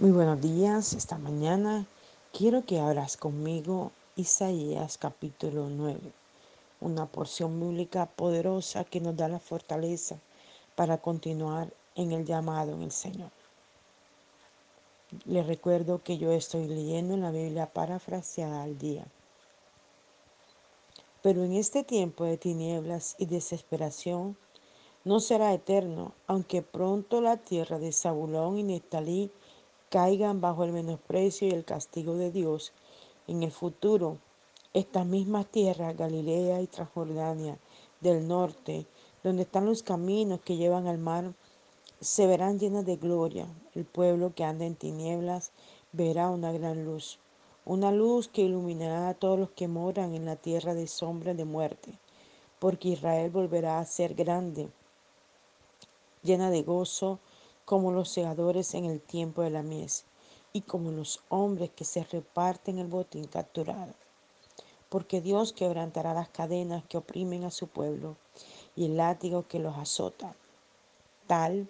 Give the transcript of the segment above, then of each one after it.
Muy buenos días, esta mañana quiero que abras conmigo Isaías capítulo 9, una porción bíblica poderosa que nos da la fortaleza para continuar en el llamado en el Señor. Les recuerdo que yo estoy leyendo en la Biblia parafraseada al día. Pero en este tiempo de tinieblas y desesperación no será eterno, aunque pronto la tierra de Zabulón y Neftalí caigan bajo el menosprecio y el castigo de Dios. En el futuro, estas mismas tierras, Galilea y Transjordania del norte, donde están los caminos que llevan al mar, se verán llenas de gloria. El pueblo que anda en tinieblas verá una gran luz, una luz que iluminará a todos los que moran en la tierra de sombra de muerte, porque Israel volverá a ser grande, llena de gozo, como los segadores en el tiempo de la mies, y como los hombres que se reparten el botín capturado. Porque Dios quebrantará las cadenas que oprimen a su pueblo y el látigo que los azota, tal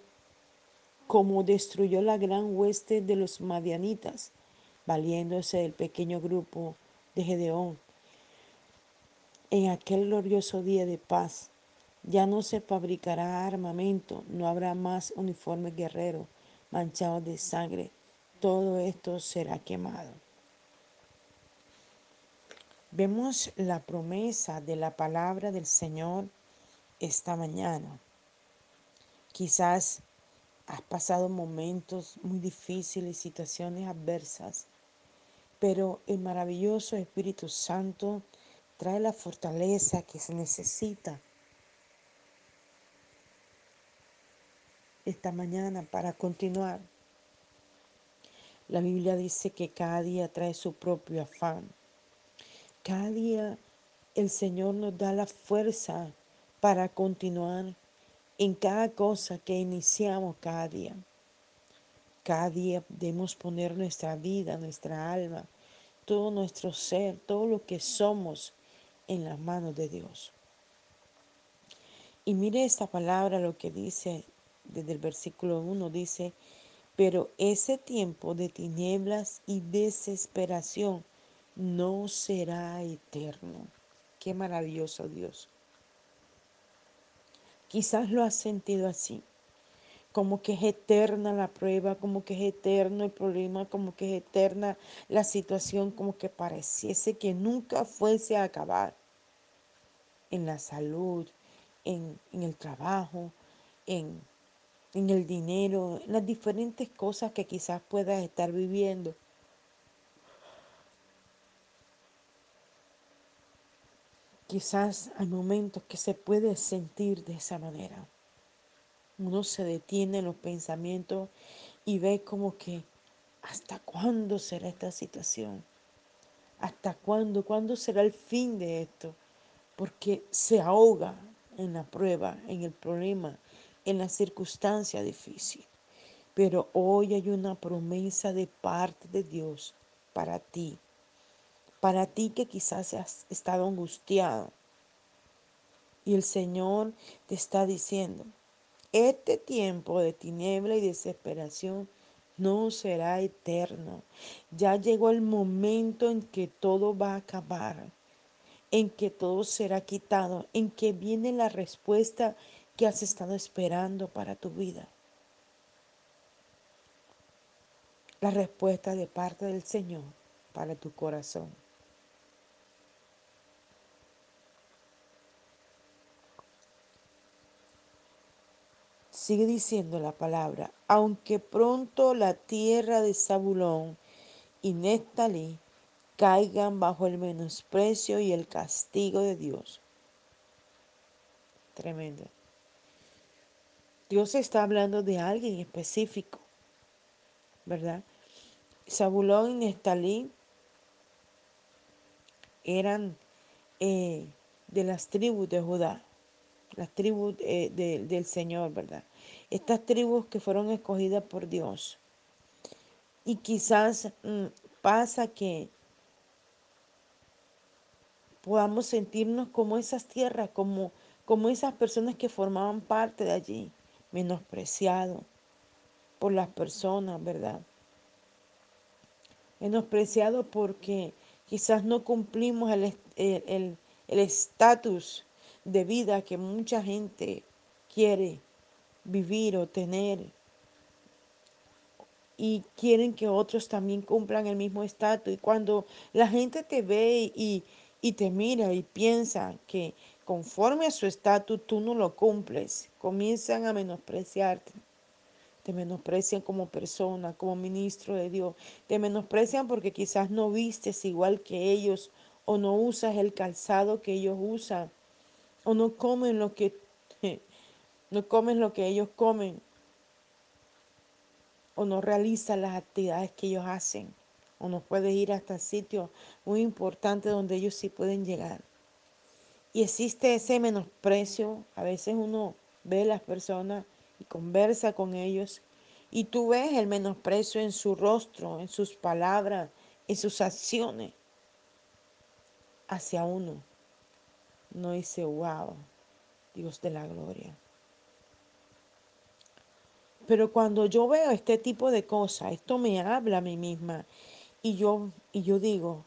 como destruyó la gran hueste de los madianitas, valiéndose del pequeño grupo de Gedeón. En aquel glorioso día de paz, ya no se fabricará armamento, no habrá más uniformes guerreros manchados de sangre. Todo esto será quemado. Vemos la promesa de la palabra del Señor esta mañana. Quizás has pasado momentos muy difíciles, situaciones adversas, pero el maravilloso Espíritu Santo trae la fortaleza que se necesita esta mañana para continuar. La Biblia dice que cada día trae su propio afán. Cada día el Señor nos da la fuerza para continuar en cada cosa que iniciamos cada día. Cada día debemos poner nuestra vida, nuestra alma, todo nuestro ser, todo lo que somos en las manos de Dios. Y mire esta palabra, lo que dice desde el versículo 1 dice, pero ese tiempo de tinieblas y desesperación no será eterno. Qué maravilloso Dios. Quizás lo has sentido así, como que es eterna la prueba, como que es eterno el problema, como que es eterna la situación, como que pareciese que nunca fuese a acabar en la salud, en, en el trabajo, en en el dinero, en las diferentes cosas que quizás puedas estar viviendo. Quizás hay momentos que se puede sentir de esa manera. Uno se detiene en los pensamientos y ve como que, ¿hasta cuándo será esta situación? ¿Hasta cuándo? ¿Cuándo será el fin de esto? Porque se ahoga en la prueba, en el problema, en la circunstancia difícil. Pero hoy hay una promesa de parte de Dios para ti. Para ti que quizás has estado angustiado. Y el Señor te está diciendo, este tiempo de tiniebla y desesperación no será eterno. Ya llegó el momento en que todo va a acabar, en que todo será quitado, en que viene la respuesta que has estado esperando para tu vida. La respuesta de parte del Señor para tu corazón. Sigue diciendo la palabra, aunque pronto la tierra de Zabulón y Neftalí caigan bajo el menosprecio y el castigo de Dios. Tremendo. Dios está hablando de alguien específico, ¿verdad? Zabulón y Nestalí eran eh, de las tribus de Judá, las tribus eh, del Señor, ¿verdad? Estas tribus que fueron escogidas por Dios. Y quizás mm, pasa que podamos sentirnos como esas tierras, como, como esas personas que formaban parte de allí menospreciado por las personas, ¿verdad? menospreciado porque quizás no cumplimos el estatus de vida que mucha gente quiere vivir o tener y quieren que otros también cumplan el mismo estatus. Y cuando la gente te ve y, y te mira y piensa que conforme a su estatus tú no lo cumples, comienzan a menospreciarte. Te menosprecian como persona, como ministro de Dios. Te menosprecian porque quizás no vistes igual que ellos o no usas el calzado que ellos usan o no comen lo que no comen lo que ellos comen o no realiza las actividades que ellos hacen o no puedes ir hasta sitios muy importantes donde ellos sí pueden llegar. Y existe ese menosprecio, a veces uno ve las personas y conversa con ellos y tú ves el menosprecio en su rostro, en sus palabras, en sus acciones hacia uno. No dice, wow, Dios de la gloria. Pero cuando yo veo este tipo de cosas, esto me habla a mí misma y yo, y yo digo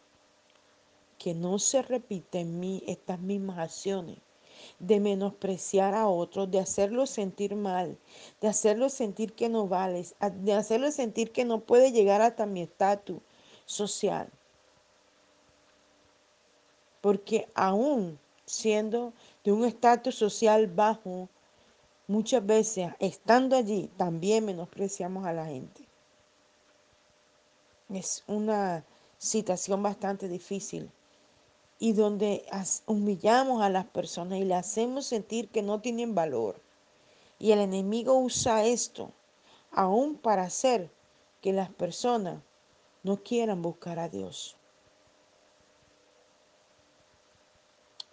que no se repiten en mí estas mismas acciones de menospreciar a otros, de hacerlos sentir mal, de hacerlos sentir que no vales, de hacerlos sentir que no puede llegar hasta mi estatus social. Porque aún siendo de un estatus social bajo, Muchas veces, estando allí, también menospreciamos a la gente. Es una situación bastante difícil y donde humillamos a las personas y le hacemos sentir que no tienen valor. Y el enemigo usa esto aún para hacer que las personas no quieran buscar a Dios.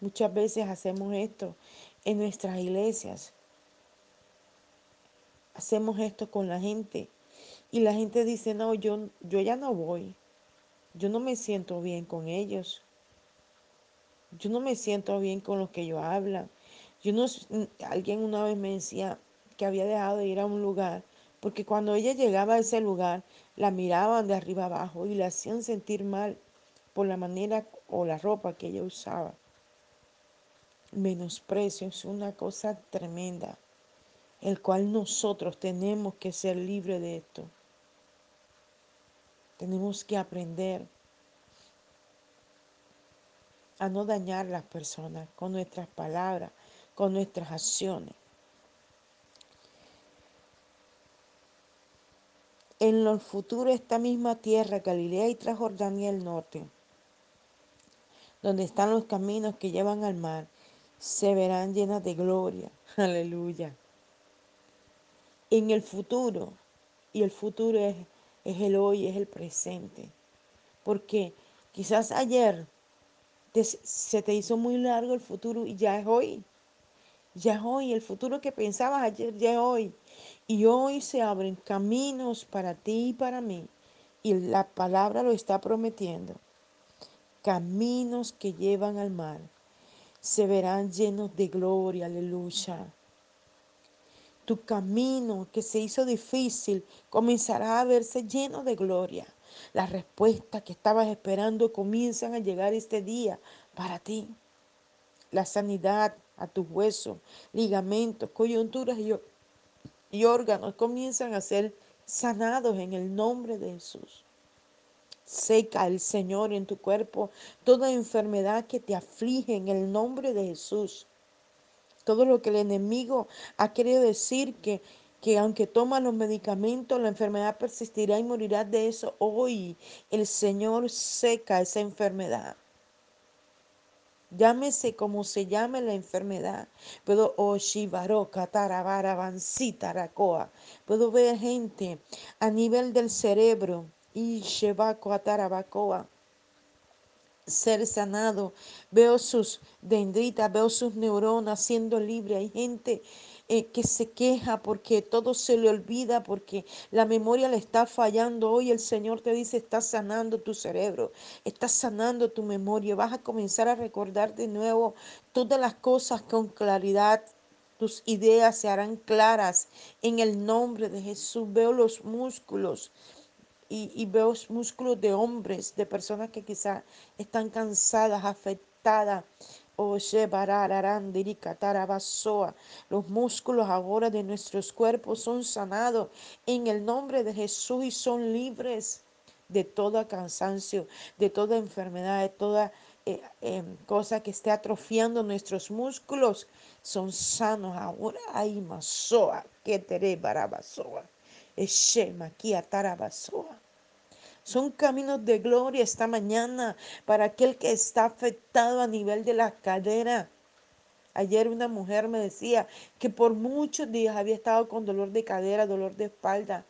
Muchas veces hacemos esto en nuestras iglesias hacemos esto con la gente y la gente dice, no, yo, yo ya no voy, yo no me siento bien con ellos, yo no me siento bien con los que ellos hablan. Yo no, alguien una vez me decía que había dejado de ir a un lugar porque cuando ella llegaba a ese lugar la miraban de arriba abajo y la hacían sentir mal por la manera o la ropa que ella usaba. Menosprecio es una cosa tremenda el cual nosotros tenemos que ser libres de esto. Tenemos que aprender a no dañar a las personas con nuestras palabras, con nuestras acciones. En el futuro esta misma tierra, Galilea y Transjordania el norte, donde están los caminos que llevan al mar, se verán llenas de gloria. Aleluya en el futuro. Y el futuro es, es el hoy, es el presente. Porque quizás ayer se te hizo muy largo el futuro y ya es hoy. Ya es hoy. El futuro que pensabas ayer ya es hoy. Y hoy se abren caminos para ti y para mí. Y la palabra lo está prometiendo. Caminos que llevan al mar. Se verán llenos de gloria. Aleluya tu camino que se hizo difícil comenzará a verse lleno de gloria. Las respuestas que estabas esperando comienzan a llegar este día para ti. La sanidad a tus huesos, ligamentos, coyunturas y, y órganos comienzan a ser sanados en el nombre de Jesús. Seca el Señor en tu cuerpo toda enfermedad que te aflige en el nombre de Jesús. Todo lo que el enemigo ha querido decir que, que aunque toma los medicamentos, la enfermedad persistirá y morirá de eso. Hoy el Señor seca esa enfermedad. Llámese como se llame la enfermedad. Puedo Puedo ver gente a nivel del cerebro y Atarabacoa ser sanado. Veo sus dendritas, veo sus neuronas siendo libre. Hay gente eh, que se queja porque todo se le olvida, porque la memoria le está fallando. Hoy el Señor te dice, está sanando tu cerebro, está sanando tu memoria. Vas a comenzar a recordar de nuevo todas las cosas con claridad. Tus ideas se harán claras en el nombre de Jesús. Veo los músculos y, veo músculos de hombres, de personas que quizás están cansadas, afectadas. Los músculos ahora de nuestros cuerpos son sanados en el nombre de Jesús y son libres de todo cansancio, de toda enfermedad, de toda eh, em, cosa que esté atrofiando nuestros músculos. Son sanos ahora. Ay, masoa, que tere barabasoa. Eshema, tarabasoa. Son caminos de gloria esta mañana para aquel que está afectado a nivel de la cadera. Ayer una mujer me decía que por muchos días había estado con dolor de cadera, dolor de espalda.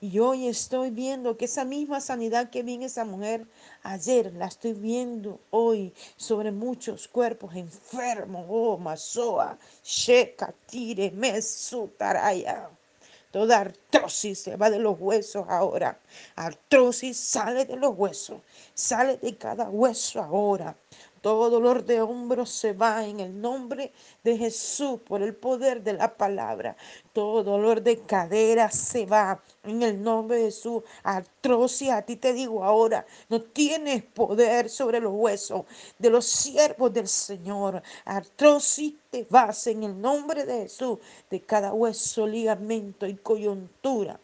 Y hoy estoy viendo que esa misma sanidad que vi en esa mujer ayer la estoy viendo hoy sobre muchos cuerpos enfermos. Oh, Masoa, Sheka, Tire, Mesutaraya. Toda artrosis se va de los huesos ahora. Artrosis sale de los huesos. Sale de cada hueso ahora. Todo dolor de hombros se va en el nombre de Jesús por el poder de la palabra. Todo dolor de cadera se va en el nombre de Jesús. Artrosis, a ti te digo ahora, no tienes poder sobre los huesos de los siervos del Señor. Artrosis, te vas en el nombre de Jesús de cada hueso, ligamento y coyuntura.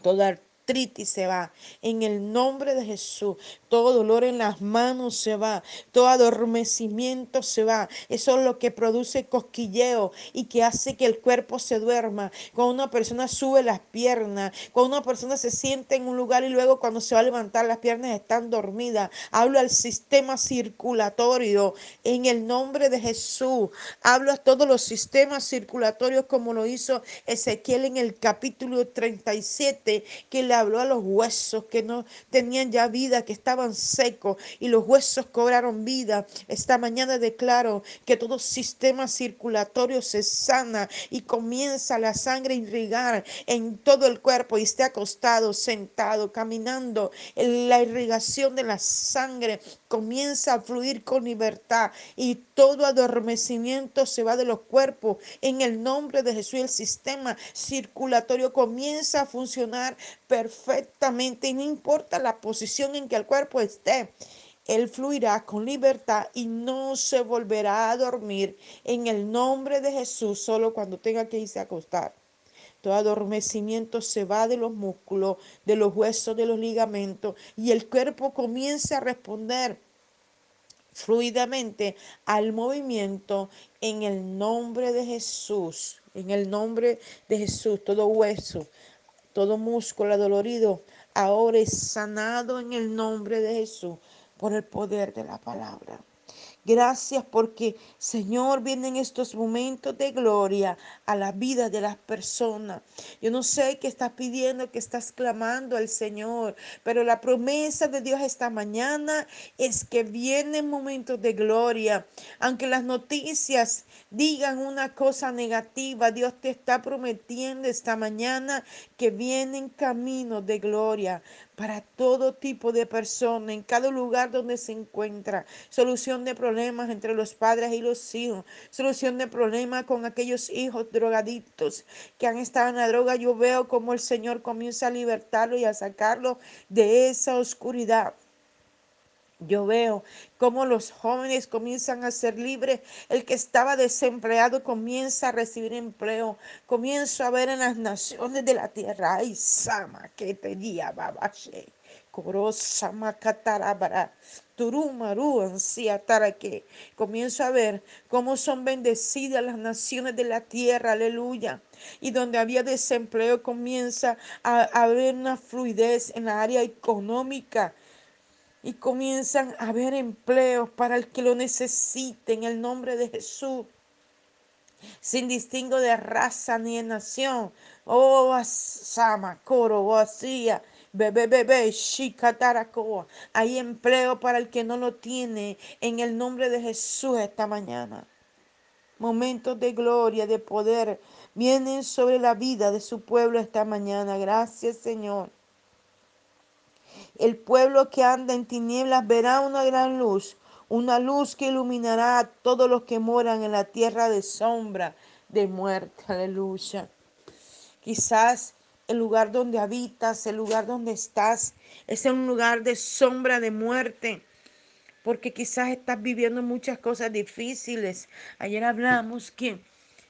Toda artritis se va. En el nombre de Jesús, todo dolor en las manos se va, todo adormecimiento se va. Eso es lo que produce cosquilleo y que hace que el cuerpo se duerma. Cuando una persona sube las piernas, cuando una persona se siente en un lugar y luego cuando se va a levantar las piernas están dormidas. Hablo al sistema circulatorio en el nombre de Jesús. Hablo a todos los sistemas circulatorios como lo hizo Ezequiel en el capítulo 37 que habló a los huesos que no tenían ya vida, que estaban secos y los huesos cobraron vida. Esta mañana declaro que todo sistema circulatorio se sana y comienza la sangre a irrigar en todo el cuerpo y esté acostado, sentado, caminando. La irrigación de la sangre comienza a fluir con libertad y todo adormecimiento se va de los cuerpos. En el nombre de Jesús el sistema circulatorio comienza a funcionar perfectamente y no importa la posición en que el cuerpo esté. Él fluirá con libertad y no se volverá a dormir en el nombre de Jesús solo cuando tenga que irse a acostar. Todo adormecimiento se va de los músculos, de los huesos, de los ligamentos y el cuerpo comienza a responder fluidamente al movimiento en el nombre de Jesús. En el nombre de Jesús, todo hueso, todo músculo dolorido ahora es sanado en el nombre de Jesús por el poder de la palabra. Gracias porque, Señor, vienen estos momentos de gloria a la vida de las personas. Yo no sé qué estás pidiendo, qué estás clamando al Señor, pero la promesa de Dios esta mañana es que vienen momentos de gloria. Aunque las noticias digan una cosa negativa, Dios te está prometiendo esta mañana que vienen caminos de gloria para todo tipo de personas, en cada lugar donde se encuentra. Solución de problemas entre los padres y los hijos. Solución de problemas con aquellos hijos drogadictos que han estado en la droga. Yo veo como el Señor comienza a libertarlo y a sacarlo de esa oscuridad. Yo veo cómo los jóvenes comienzan a ser libres. El que estaba desempleado comienza a recibir empleo. Comienzo a ver en las naciones de la tierra. Ay, Sama, que te babashe. Corosama catarabara. Turumaru que Comienzo a ver cómo son bendecidas las naciones de la tierra. Aleluya. Y donde había desempleo comienza a haber una fluidez en la área económica y comienzan a haber empleos para el que lo necesite en el nombre de Jesús, sin distingo de raza ni de nación. Oh, Asama, Coro, Asia, Bebe, bebe, Shikatarakoa. Hay empleo para el que no lo tiene en el nombre de Jesús esta mañana. Momentos de gloria, de poder, vienen sobre la vida de su pueblo esta mañana. Gracias, Señor. El pueblo que anda en tinieblas verá una gran luz, una luz que iluminará a todos los que moran en la tierra de sombra, de muerte. Aleluya. Quizás el lugar donde habitas, el lugar donde estás, es un lugar de sombra de muerte porque quizás estás viviendo muchas cosas difíciles. Ayer hablamos que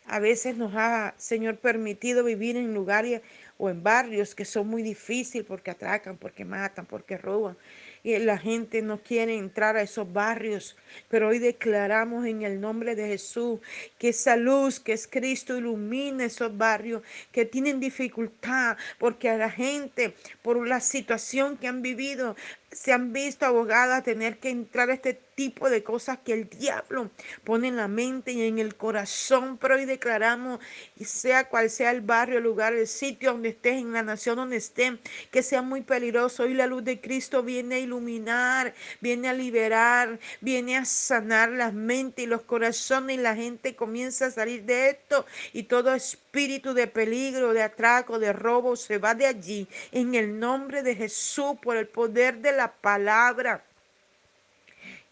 a veces nos ha, Señor, permitido vivir en lugares o en barrios que son muy difíciles porque atracan, porque matan, porque roban. Y la gente no quiere entrar a esos barrios. Pero hoy declaramos en el nombre de Jesús que esa luz que es Cristo ilumina esos barrios que tienen dificultad porque a la gente, por la situación que han vivido, se han visto abogadas a tener que entrar a este tipo de cosas que el diablo pone en la mente y en el corazón. Pero hoy declaramos, sea cual sea el barrio, el lugar, el sitio donde estés, en la nación donde estén, que sea muy peligroso. Hoy la luz de Cristo viene a iluminar, viene a liberar, viene a sanar las mentes y los corazones y la gente comienza a salir de esto y todo espíritu de peligro, de atraco, de robo se va de allí en el nombre de Jesús por el poder de la palabra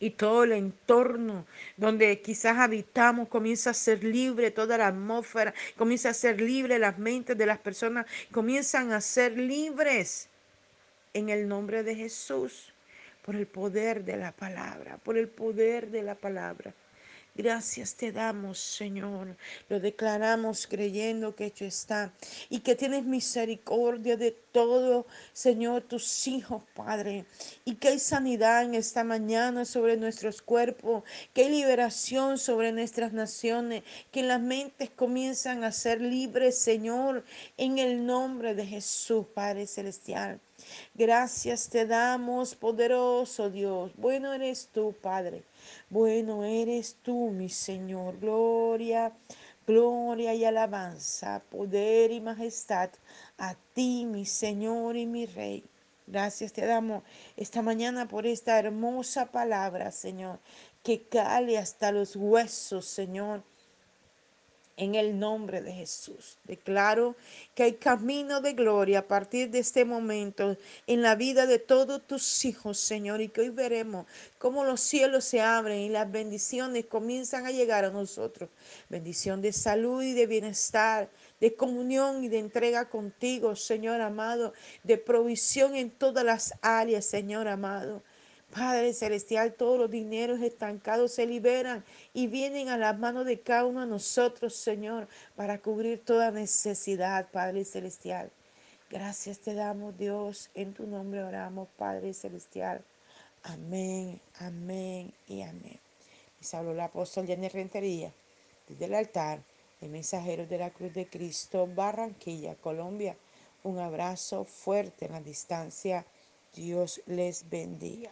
y todo el entorno donde quizás habitamos comienza a ser libre, toda la atmósfera comienza a ser libre, las mentes de las personas comienzan a ser libres en el nombre de Jesús, por el poder de la palabra, por el poder de la palabra. Gracias te damos, Señor. Lo declaramos creyendo que hecho está y que tienes misericordia de todo, Señor, tus hijos, Padre. Y que hay sanidad en esta mañana sobre nuestros cuerpos, que hay liberación sobre nuestras naciones, que las mentes comienzan a ser libres, Señor, en el nombre de Jesús, Padre Celestial. Gracias te damos, poderoso Dios. Bueno eres tú, Padre. Bueno eres tú, mi Señor. Gloria, gloria y alabanza, poder y majestad a ti, mi Señor y mi Rey. Gracias te damos esta mañana por esta hermosa palabra, Señor, que cale hasta los huesos, Señor en el nombre de Jesús. Declaro que hay camino de gloria a partir de este momento en la vida de todos tus hijos, Señor, y que hoy veremos cómo los cielos se abren y las bendiciones comienzan a llegar a nosotros. Bendición de salud y de bienestar, de comunión y de entrega contigo, Señor amado, de provisión en todas las áreas, Señor amado. Padre Celestial, todos los dineros estancados se liberan y vienen a las manos de cada uno de nosotros, Señor, para cubrir toda necesidad, Padre Celestial. Gracias te damos, Dios. En tu nombre oramos, Padre Celestial. Amén, amén y amén. Les habló el apóstol Jenny Rentería desde el altar de Mensajeros de la Cruz de Cristo, Barranquilla, Colombia. Un abrazo fuerte en la distancia. Dios les bendiga.